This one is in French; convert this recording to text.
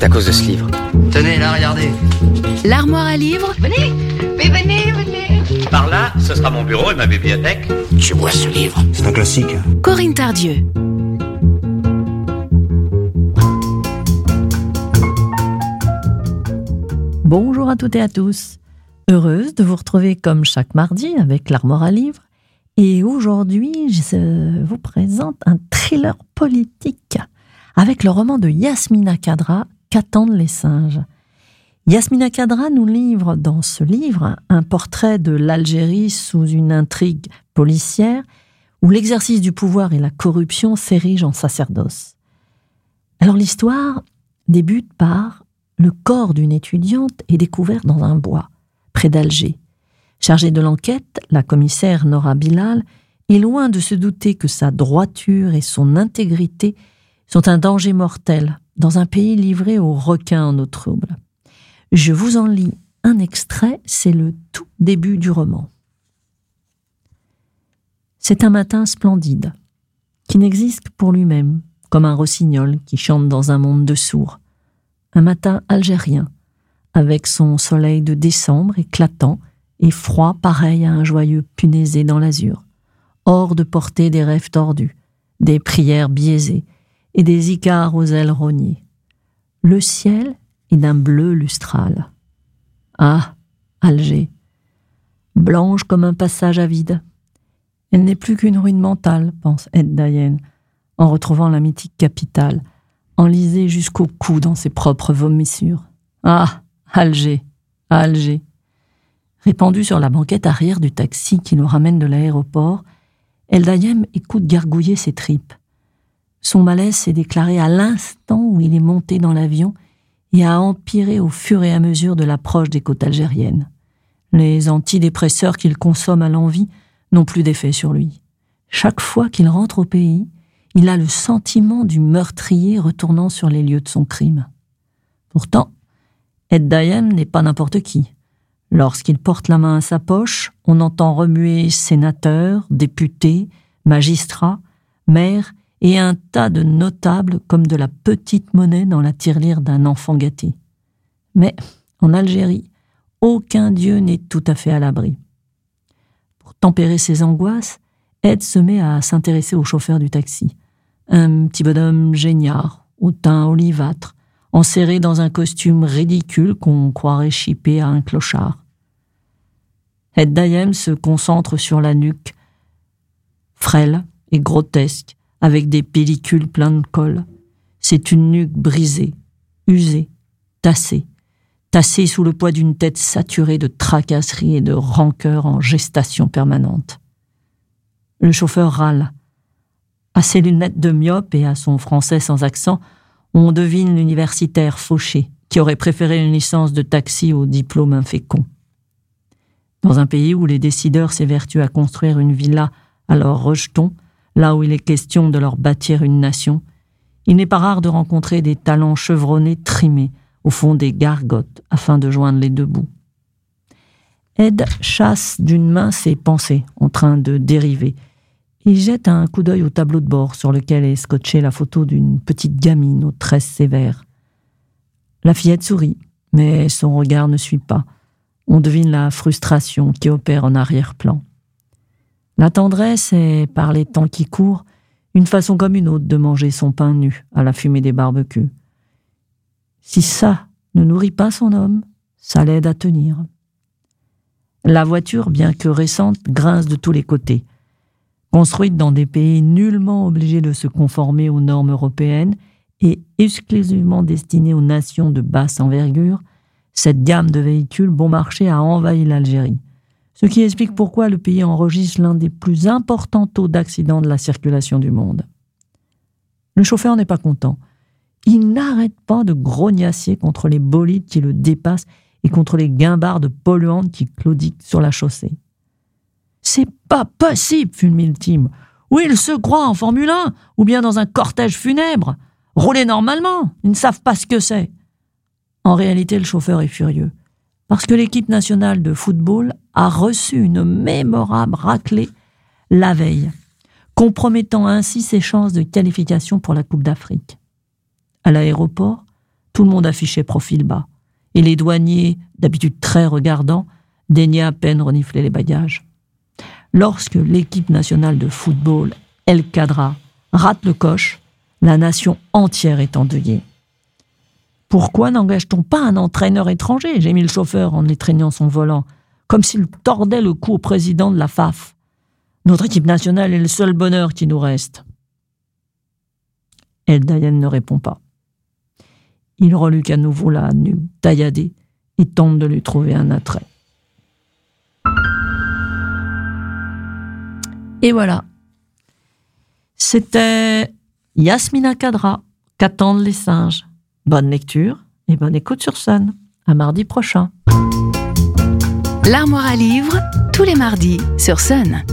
C'est à cause de ce livre. Tenez, là, regardez. L'armoire à livres Venez, mais venez, venez. Par là, ce sera mon bureau et ma bibliothèque. Tu vois ce livre C'est un classique. Corinne Tardieu. Bonjour à toutes et à tous. Heureuse de vous retrouver comme chaque mardi avec l'armoire à livres. Et aujourd'hui, je vous présente un thriller politique avec le roman de Yasmina Kadra, Qu'attendent les singes? Yasmina Kadra nous livre dans ce livre un portrait de l'Algérie sous une intrigue policière où l'exercice du pouvoir et la corruption s'érigent en sacerdoce. Alors l'histoire débute par le corps d'une étudiante est découvert dans un bois, près d'Alger. Chargée de l'enquête, la commissaire Nora Bilal est loin de se douter que sa droiture et son intégrité sont un danger mortel dans un pays livré aux requins en eau trouble. Je vous en lis un extrait, c'est le tout début du roman. C'est un matin splendide, qui n'existe pour lui-même, comme un rossignol qui chante dans un monde de sourds. Un matin algérien, avec son soleil de décembre éclatant et froid pareil à un joyeux punaisé dans l'azur, hors de portée des rêves tordus, des prières biaisées, et des icars aux ailes rognées. Le ciel est d'un bleu lustral. Ah, Alger, blanche comme un passage à vide. Elle n'est plus qu'une ruine mentale, pense Ed Dayen, en retrouvant la mythique capitale, enlisée jusqu'au cou dans ses propres vomissures. Ah, Alger, Alger. Répandue sur la banquette arrière du taxi qui nous ramène de l'aéroport, Eldayem écoute gargouiller ses tripes. Son malaise s'est déclaré à l'instant où il est monté dans l'avion et a empiré au fur et à mesure de l'approche des côtes algériennes. Les antidépresseurs qu'il consomme à l'envie n'ont plus d'effet sur lui. Chaque fois qu'il rentre au pays, il a le sentiment du meurtrier retournant sur les lieux de son crime. Pourtant, Ed Dayem n'est pas n'importe qui. Lorsqu'il porte la main à sa poche, on entend remuer sénateurs, députés, magistrats, maires et un tas de notables comme de la petite monnaie dans la tirelire d'un enfant gâté. Mais, en Algérie, aucun dieu n'est tout à fait à l'abri. Pour tempérer ses angoisses, Ed se met à s'intéresser au chauffeur du taxi. Un petit bonhomme géniard, au teint olivâtre, enserré dans un costume ridicule qu'on croirait chippé à un clochard. Ed Dayem se concentre sur la nuque, frêle et grotesque, avec des pellicules pleines de colle. C'est une nuque brisée, usée, tassée, tassée sous le poids d'une tête saturée de tracasseries et de rancœur en gestation permanente. Le chauffeur râle. À ses lunettes de myope et à son français sans accent, on devine l'universitaire fauché qui aurait préféré une licence de taxi au diplôme infécond. Dans un pays où les décideurs s'évertuent à construire une villa à leur rejeton, là où il est question de leur bâtir une nation, il n'est pas rare de rencontrer des talents chevronnés trimés au fond des gargotes afin de joindre les deux bouts. Ed chasse d'une main ses pensées en train de dériver. Il jette un coup d'œil au tableau de bord sur lequel est scotchée la photo d'une petite gamine aux tresses sévères. La fillette sourit, mais son regard ne suit pas. On devine la frustration qui opère en arrière-plan. La tendresse est, par les temps qui courent, une façon comme une autre de manger son pain nu à la fumée des barbecues. Si ça ne nourrit pas son homme, ça l'aide à tenir. La voiture, bien que récente, grince de tous les côtés. Construite dans des pays nullement obligés de se conformer aux normes européennes et exclusivement destinée aux nations de basse envergure, cette gamme de véhicules bon marché a envahi l'Algérie ce qui explique pourquoi le pays enregistre l'un des plus importants taux d'accidents de la circulation du monde. Le chauffeur n'est pas content. Il n'arrête pas de grognasser contre les bolides qui le dépassent et contre les guimbardes polluantes qui claudiquent sur la chaussée. C'est pas possible, fulmine-t-il. Ou ils se croient en Formule 1, ou bien dans un cortège funèbre? Rouler normalement, ils ne savent pas ce que c'est. En réalité, le chauffeur est furieux parce que l'équipe nationale de football a reçu une mémorable raclée la veille, compromettant ainsi ses chances de qualification pour la Coupe d'Afrique. À l'aéroport, Tout le monde affichait profil bas. Et les douaniers, d'habitude très regardants, daignaient à peine renifler les bagages. Lorsque l'équipe nationale de football, El Cadra, rate le coche, la nation entière est endeuillée. Pourquoi n'engage-t-on pas un entraîneur étranger? J'ai mis le chauffeur en étreignant son volant, comme s'il tordait le cou au président de la FAF. Notre équipe nationale est le seul bonheur qui nous reste. El Dayan ne répond pas. Il reluque à nouveau la nuque tailladée et tente de lui trouver un attrait. Et voilà. C'était Yasmina Kadra, qu'attendent les singes? Bonne lecture et bonne écoute sur Sun. À mardi prochain. L'armoire à livres, tous les mardis sur Sun.